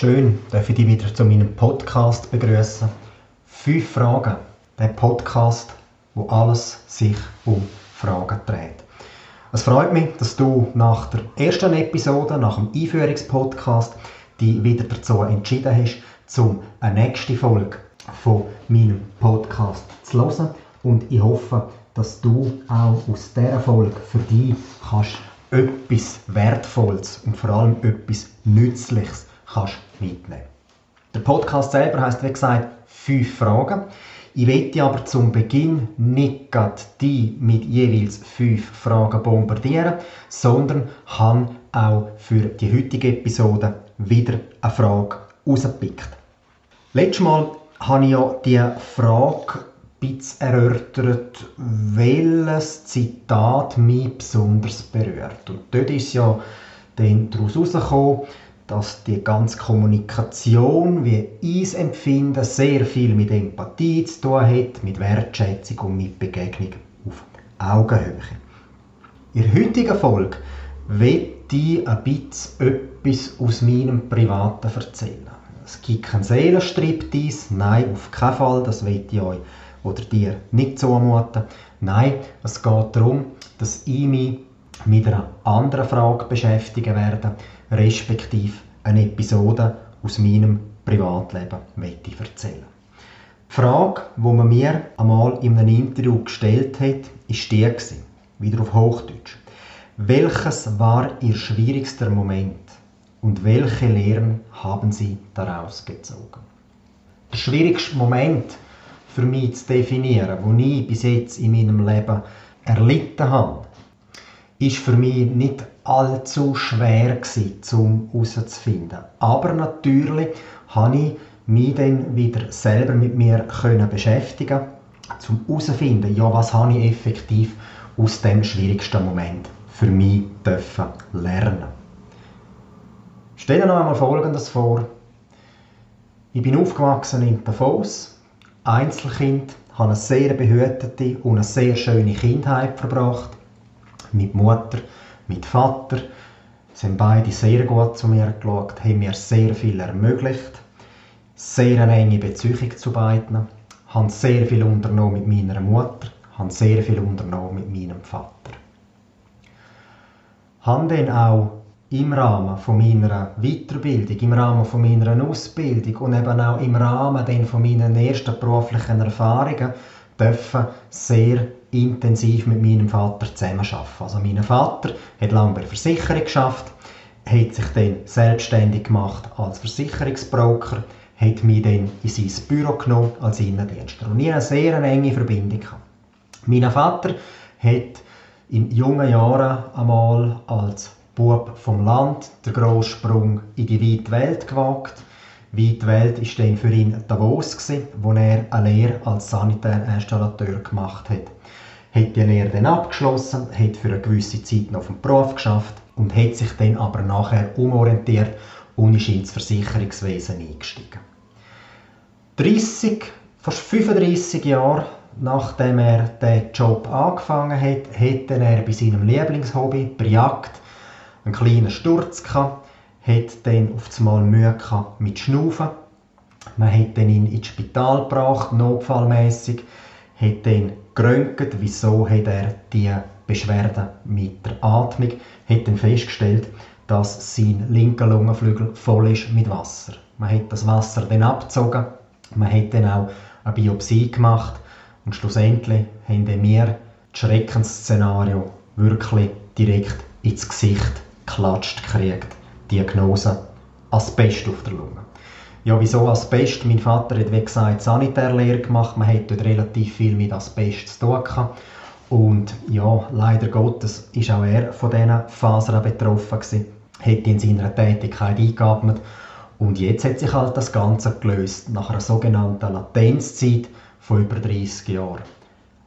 Schön, darf ich dich wieder zu meinem Podcast begrüßen. Fünf Fragen. Der Podcast, wo alles sich um Fragen dreht. Es freut mich, dass du nach der ersten Episode, nach dem Einführungspodcast, dich wieder dazu entschieden hast, zum eine nächste Folge von meinem Podcast zu hören. Und ich hoffe, dass du auch aus dieser Folge für dich kannst etwas Wertvolles und vor allem etwas Nützliches kannst mitnehmen. Der Podcast selber heißt wie gesagt fünf Fragen. Ich werde aber zum Beginn nicht die mit jeweils fünf Fragen bombardieren, sondern habe auch für die heutige Episode wieder eine Frage rausgepickt. Letztes Mal habe ich ja die Frage bisschen erörtert, welches Zitat mich besonders berührt. Und dort ist ja dann daraus herausgekommen, dass die ganze Kommunikation, wie ich empfinde, sehr viel mit Empathie zu tun hat, mit Wertschätzung und mit Begegnung auf Augenhöhe. In der heutigen Folge will ich ein bisschen etwas aus meinem Privaten erzählen. Es gibt keinen Seelenstriptease, nein, auf keinen Fall, das will ich euch oder dir nicht zumuten. Nein, es geht darum, dass ich mich mit einer anderen Frage beschäftigen werde, respektive eine Episode aus meinem Privatleben möchte erzählen. Die Frage, die man mir einmal in einem Interview gestellt hat, ist die wieder auf Hochdeutsch. Welches war Ihr schwierigster Moment und welche Lehren haben Sie daraus gezogen? Der schwierigste Moment für mich zu definieren, wo ich bis jetzt in meinem Leben erlitten habe, ist für mich nicht allzu schwer gewesen, um herauszufinden. Aber natürlich habe ich mich dann wieder selber mit mir können beschäftigen, um herauszufinden, ja, was habe ich effektiv aus dem schwierigsten Moment für mich dürfen lernen. Stell dir noch einmal Folgendes vor. Ich bin aufgewachsen in Davos, Einzelkind, habe eine sehr behütete und eine sehr schöne Kindheit verbracht. Mit Mutter, mit Vater. Haben beide sehr gut zu mir geschaut, haben mir sehr viel ermöglicht. Sehr eine enge Beziehung zu beiden. Haben sehr viel unternommen mit meiner Mutter. Haben sehr viel unternommen mit meinem Vater. Haben dann auch im Rahmen von meiner Weiterbildung, im Rahmen von meiner Ausbildung und eben auch im Rahmen dann von meinen ersten beruflichen Erfahrungen dürfen sehr intensiv mit meinem Vater zusammenarbeiten. Also mein Vater hat lange bei der Versicherung geschafft, hat sich dann selbstständig gemacht als Versicherungsbroker, hat mich dann in sein Büro genommen als Innendienstler und ich eine sehr enge Verbindung. Mein Vater hat in jungen Jahren einmal als Bub vom Land den grossen Sprung in die weite Welt gewagt. Weite Welt war dann für ihn Davos, wo er eine Lehre als Sanitärinstallateur gemacht hat. Hat die Lehre dann abgeschlossen, hat für eine gewisse Zeit noch auf dem Beruf geschafft und hat sich dann aber nachher umorientiert und ist ins Versicherungswesen eingestiegen. 30, fast 35 Jahre nachdem er den Job angefangen hat, hat er bei seinem Lieblingshobby, bei Jagd, einen kleinen Sturz gehabt, hat dann auf einmal Mühe gehabt mit Schnaufen. Man hat ihn ins Spital gebracht, notfallmäßig, hat dann geröntgt, wieso hat er die Beschwerden mit der Atmung, hat dann festgestellt, dass sein linker Lungenflügel voll ist mit Wasser. Man hat das Wasser dann abgezogen, man hat dann auch eine Biopsie gemacht und schlussendlich haben wir das Schreckensszenario wirklich direkt ins Gesicht geklatscht gekriegt. Diagnose Asbest auf der Lunge. Ja, wieso Asbest? Mein Vater hat, wie gesagt, Sanitärlehre gemacht. Man hat dort relativ viel mit Asbest zu tun gehabt. Und ja, leider Gottes ist auch er von diesen Fasern betroffen gewesen. Hat in seiner Tätigkeit eingeatmet. Und jetzt hat sich halt das Ganze gelöst, nach einer sogenannten Latenzzeit von über 30 Jahren.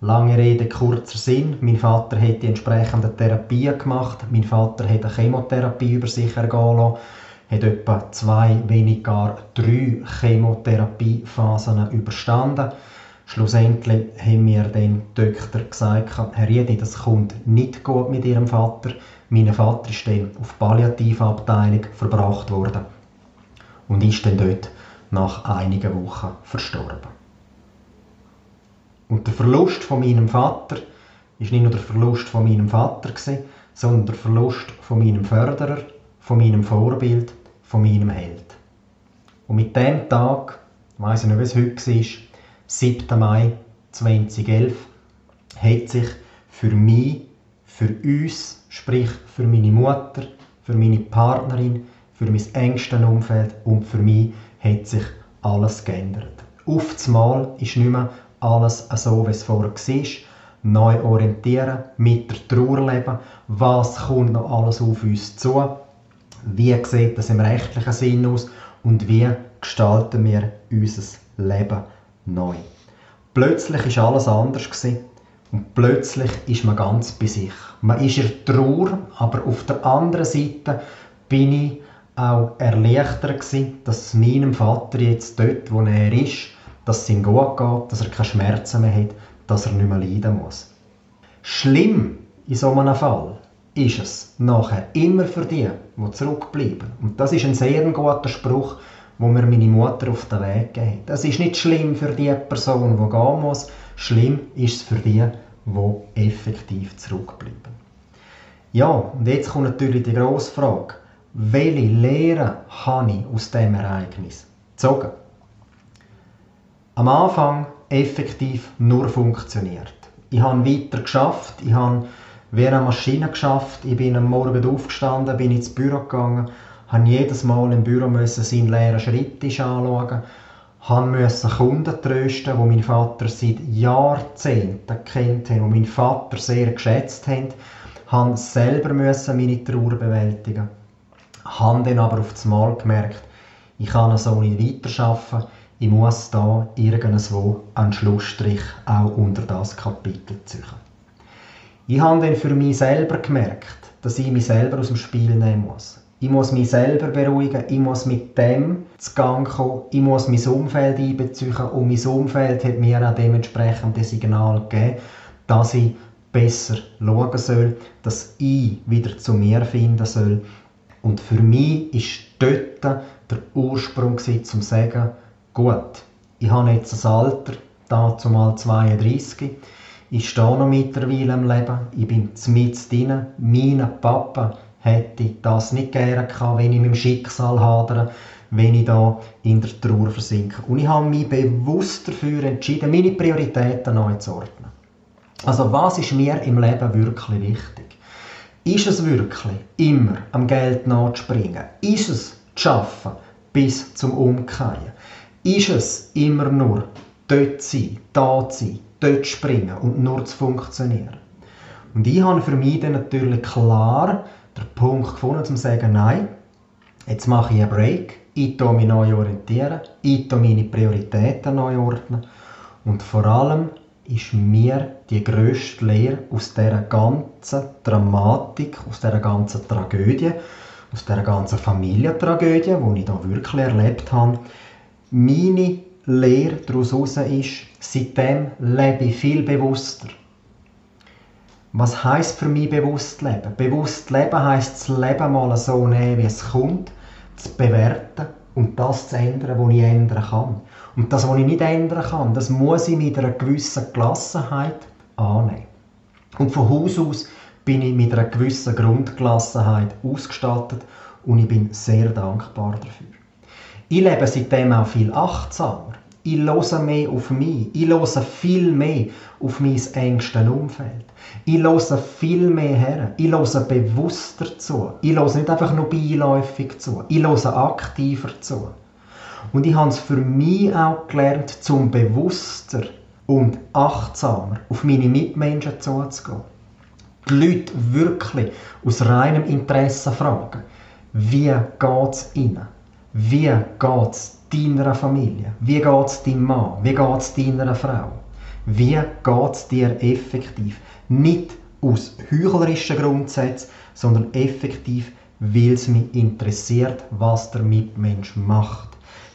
Lange Rede, kurzer Sinn. Mein Vater hat die entsprechende Therapie gemacht. Mein Vater hat eine Chemotherapie über sich ergehen lassen, hat etwa zwei, wenig gar drei Chemotherapiephasen überstanden. Schlussendlich haben mir dann die Doktor gesagt, Herr Riedi, das kommt nicht gut mit Ihrem Vater. Mein Vater ist dann auf Palliativabteilung verbracht worden. und ist dann dort nach einigen Wochen verstorben. Und der Verlust von meinem Vater ist nicht nur der Verlust von meinem Vater gewesen, sondern der Verlust von meinem Förderer, von meinem Vorbild, von meinem Held. Und mit dem Tag, ich weiss nicht, wie es heute war, 7. Mai 2011, hat sich für mich, für uns, sprich für meine Mutter, für meine Partnerin, für mein engstes Umfeld und für mich hat sich alles geändert. Einmal ist nicht mehr alles so, wie es vorher war. Neu orientieren, mit der Trauer leben, was kommt noch alles auf uns zu, wie sieht das im rechtlichen Sinn aus und wie gestalten wir unser Leben neu. Plötzlich war alles anders gewesen. und plötzlich ist man ganz bei sich. Man ist in Trauer, aber auf der anderen Seite bin ich auch erleichtert gewesen, dass meinem Vater jetzt dort, wo er ist, dass es ihm gut geht, dass er keine Schmerzen mehr hat, dass er nicht mehr leiden muss. Schlimm in so einem Fall ist es nachher immer für die, die zurückbleiben. Und das ist ein sehr guter Spruch, wo mir meine Mutter auf den Weg gegeben hat. Es ist nicht schlimm für die Person, die gehen muss, schlimm ist es für die, die effektiv zurückbleiben. Ja, und jetzt kommt natürlich die grosse Frage, welche Lehre habe ich aus diesem Ereignis gezogen? Am Anfang effektiv nur funktioniert. Ich habe weiter geschafft, ich habe wie eine Maschine geschafft, ich bin am Morgen aufgestanden, bin ins Büro gegangen, habe jedes Mal im Büro müssen seinen leeren Schreibtisch anschauen, musste Kunden trösten, die mein Vater seit Jahrzehnten kennt haben, die mein Vater sehr geschätzt haben, habe selber müssen meine Trauer bewältigen, habe dann aber auf das Mal gemerkt, ich kann so nicht weiterarbeiten, ich muss da irgendwo einen Schlussstrich auch unter das Kapitel ziehen. Ich habe dann für mich selber gemerkt, dass ich mich selber aus dem Spiel nehmen muss. Ich muss mich selber beruhigen, ich muss mit dem zu Gang kommen, ich muss mein Umfeld einbeziehen und mein Umfeld hat mir auch dementsprechend das Signal gegeben, dass ich besser schauen soll, dass ich wieder zu mir finden soll. Und für mich ist dort der Ursprung zum zu sagen, Gut, ich habe jetzt ein Alter, dazu mal 32. Ich stehe noch mittlerweile im Leben. Ich bin mit drin. Mein Papa hätte das nicht gerne gehabt, wenn ich mit dem Schicksal hadere, wenn ich da in der Trauer versinke. Und ich habe mich bewusst dafür entschieden, meine Prioritäten neu zu ordnen. Also was ist mir im Leben wirklich wichtig? Ist es wirklich immer am Geld nachzuspringen? Ist es zu schaffen bis zum Umkehren? Ist es immer nur dort sein, da sein, dort springen und nur zu funktionieren. Und ich habe für mich dann natürlich klar den Punkt gefunden, um zu sagen, nein, jetzt mache ich einen Break, ich tue mich neu orientieren, ich tue meine Prioritäten neu ordnen und vor allem ist mir die grösste Lehre aus dieser ganzen Dramatik, aus dieser ganzen Tragödie, aus dieser ganzen Familientragödie, die ich da wirklich erlebt habe, meine Lehre daraus ist, seitdem lebe ich viel bewusster. Was heißt für mich bewusst leben? Bewusst leben heißt das Leben mal so nehmen, wie es kommt, zu bewerten und das zu ändern, was ich ändern kann. Und das, was ich nicht ändern kann, das muss ich mit einer gewissen Gelassenheit annehmen. Und von Haus aus bin ich mit einer gewissen Grundgelassenheit ausgestattet und ich bin sehr dankbar dafür. Ich lebe seitdem auch viel achtsamer. Ich höre mehr auf mich. Ich höre viel mehr auf mein engstes Umfeld. Ich höre viel mehr her. Ich höre bewusster zu. Ich höre nicht einfach nur beiläufig zu. Ich höre aktiver zu. Und ich habe es für mich auch gelernt, zum bewusster und achtsamer auf meine Mitmenschen zuzugehen. Die Leute wirklich aus reinem Interesse fragen, wie geht es ihnen? Wie geht es deiner Familie? Wie geht es deinem Mann? Wie geht es deiner Frau? Wie geht es dir effektiv? Nicht aus heuchlerischen Grundsätzen, sondern effektiv, weil es mich interessiert, was der Mitmensch macht.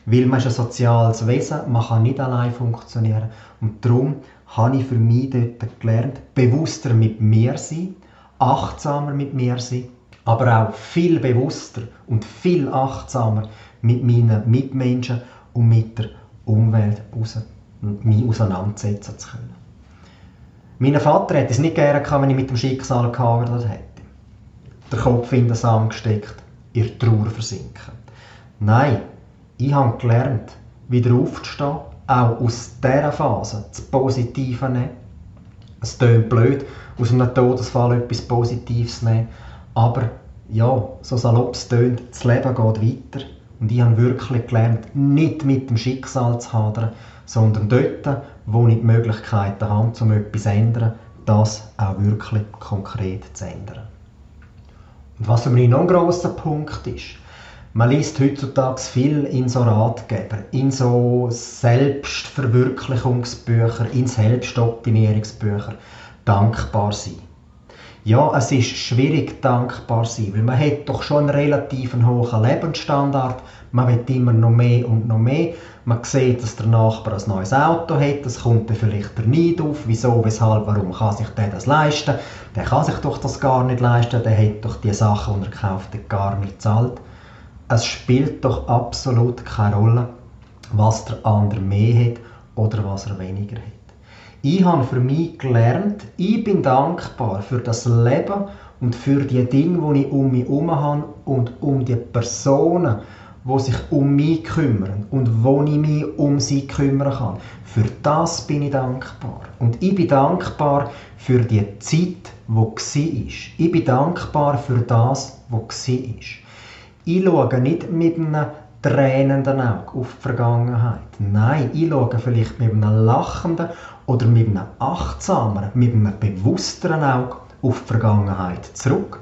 Weil man ist ein soziales Wesen, man kann nicht allein funktionieren. Und darum habe ich für mich dort gelernt, bewusster mit mir sein, achtsamer mit mir sein aber auch viel bewusster und viel achtsamer mit meinen Mitmenschen und mit der Umwelt mich auseinandersetzen zu können. Mein Vater hätte es nicht gerne gehabt, wenn ich mit dem Schicksal gehadert hätte. Der Kopf in den Sand gesteckt, ihr Trauer versinken. Nein, ich habe gelernt, wieder aufzustehen, auch aus dieser Phase das Positive nehmen. Es klingt blöd, aus einem Todesfall etwas Positives nehmen, aber ja, so salopp es tönt, das Leben geht weiter. Und ich habe wirklich gelernt, nicht mit dem Schicksal zu hadern, sondern dort, wo ich die Möglichkeiten habe, um etwas zu ändern, das auch wirklich konkret zu ändern. Und was für mich noch ein grosser Punkt ist, man liest heutzutage viel in so Ratgeber, in so Selbstverwirklichungsbücher, in Selbstoptimierungsbücher. Dankbar sein. Ja, es ist schwierig, dankbar zu sein, weil man hat doch schon einen relativ hohen Lebensstandard. Man will immer noch mehr und noch mehr. Man sieht, dass der Nachbar ein neues Auto hat. Es kommt dann vielleicht der Neid auf. Wieso, weshalb, warum kann sich der das leisten? Der kann sich doch das gar nicht leisten. Der hat doch die Sachen, die er gekauft hat, gar nicht gezahlt. Es spielt doch absolut keine Rolle, was der andere mehr hat oder was er weniger hat. Ich habe für mich gelernt, ich bin dankbar für das Leben und für die Dinge, die ich um mich herum habe und um die Personen, die sich um mich kümmern und wo ich mich um sie kümmern kann. Für das bin ich dankbar. Und ich bin dankbar für die Zeit, die war. Ich bin dankbar für das, was war. Ich schaue nicht mit einem tränenden Auge auf die Vergangenheit. Nein, ich schaue vielleicht mit einem lachenden oder mit einem achtsameren, mit einem bewussteren Auge auf die Vergangenheit zurück.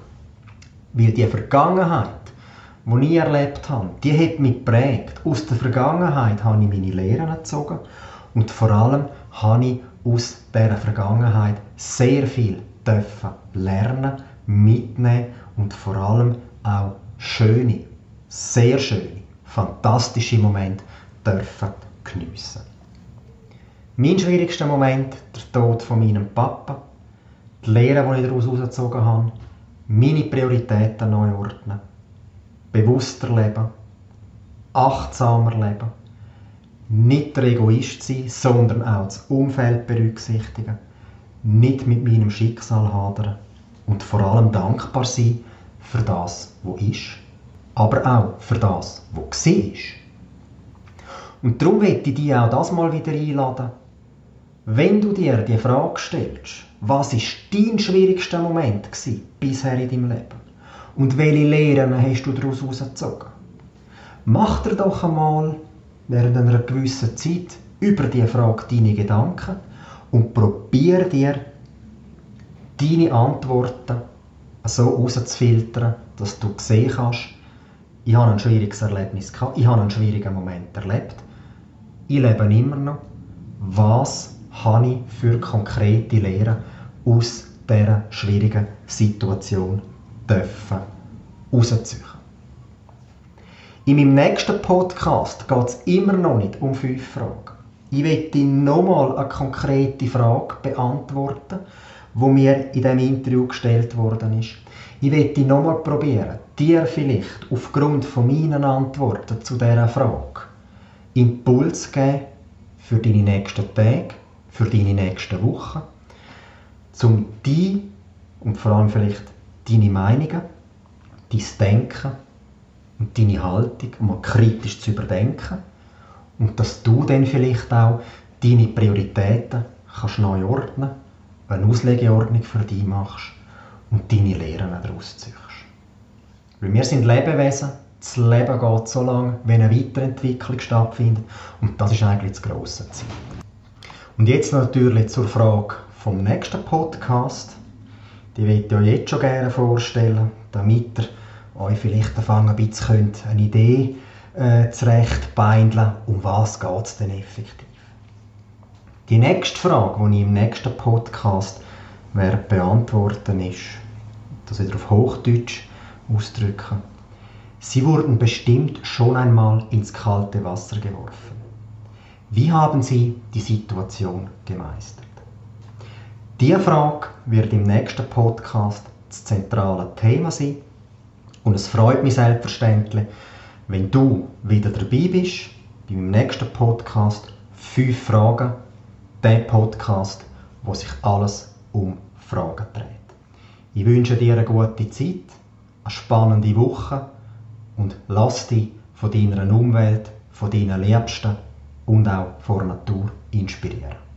Weil die Vergangenheit, die ich erlebt habe, die hat mich geprägt. Aus der Vergangenheit habe ich meine Lehren gezogen und vor allem habe ich aus dieser Vergangenheit sehr viel dürfen lernen, mitnehmen und vor allem auch schöne, sehr schöne, fantastische Momente dürfen geniessen. Mein schwierigster Moment, der Tod von meinem Papa, die Lehre, die ich daraus herausgezogen habe, meine Prioritäten neu ordnen, bewusster leben, achtsamer leben, nicht der Egoist sein, sondern auch das Umfeld berücksichtigen, nicht mit meinem Schicksal hadern. Und vor allem dankbar sein für das, was ist, aber auch für das, was war. Und darum möchte ich dich auch das mal wieder einladen, wenn du dir die Frage stellst, was ist dein schwierigster Moment bisher in deinem Leben? Und welche Lehren hast du daraus herausgezogen? Mach dir doch einmal während einer gewissen Zeit über diese Frage deine Gedanken und probier dir deine Antworten so herauszufiltern, dass du sehen kannst, ich habe ein schwieriges Erlebnis gehabt, ich habe einen schwierigen Moment erlebt, ich lebe immer noch, was habe ich für konkrete Lehren aus dieser schwierigen Situation dürfen rausziehen. In meinem nächsten Podcast geht es immer noch nicht um fünf Fragen. Ich werde nochmal eine konkrete Frage beantworten, die mir in diesem Interview gestellt worden ist. Ich werde nochmal probieren, dir vielleicht aufgrund von meinen Antworten zu dieser Frage Impuls geben für deine nächsten Tage, für deine nächsten Wochen, um die und vor allem vielleicht deine Meinungen, dein Denken und deine Haltung mal kritisch zu überdenken und dass du dann vielleicht auch deine Prioritäten kannst neu ordnen, eine Auslegeordnung für dich machst und deine Lehren daraus ziehst. Weil wir sind Lebewesen, das Leben geht so lange, wenn eine Weiterentwicklung stattfindet und das ist eigentlich das grosse Ziel. Und jetzt natürlich zur Frage vom nächsten Podcast. Die möchte ich euch jetzt schon gerne vorstellen, damit ihr euch vielleicht ein bisschen eine Idee äh, zurechtbeindeln, um was geht es denn effektiv. Die nächste Frage, die ich im nächsten Podcast werde beantworten ist, das wieder auf Hochdeutsch ausdrücken. Sie wurden bestimmt schon einmal ins kalte Wasser geworfen. Wie haben Sie die Situation gemeistert? Diese Frage wird im nächsten Podcast das zentrale Thema sein Und es freut mich selbstverständlich, wenn du wieder dabei bist bei meinem nächsten Podcast «Fünf Fragen», der Podcast, wo sich alles um Fragen dreht. Ich wünsche dir eine gute Zeit, eine spannende Woche und lass dich von deiner Umwelt, von deinen Liebsten und auch von der Natur inspirieren.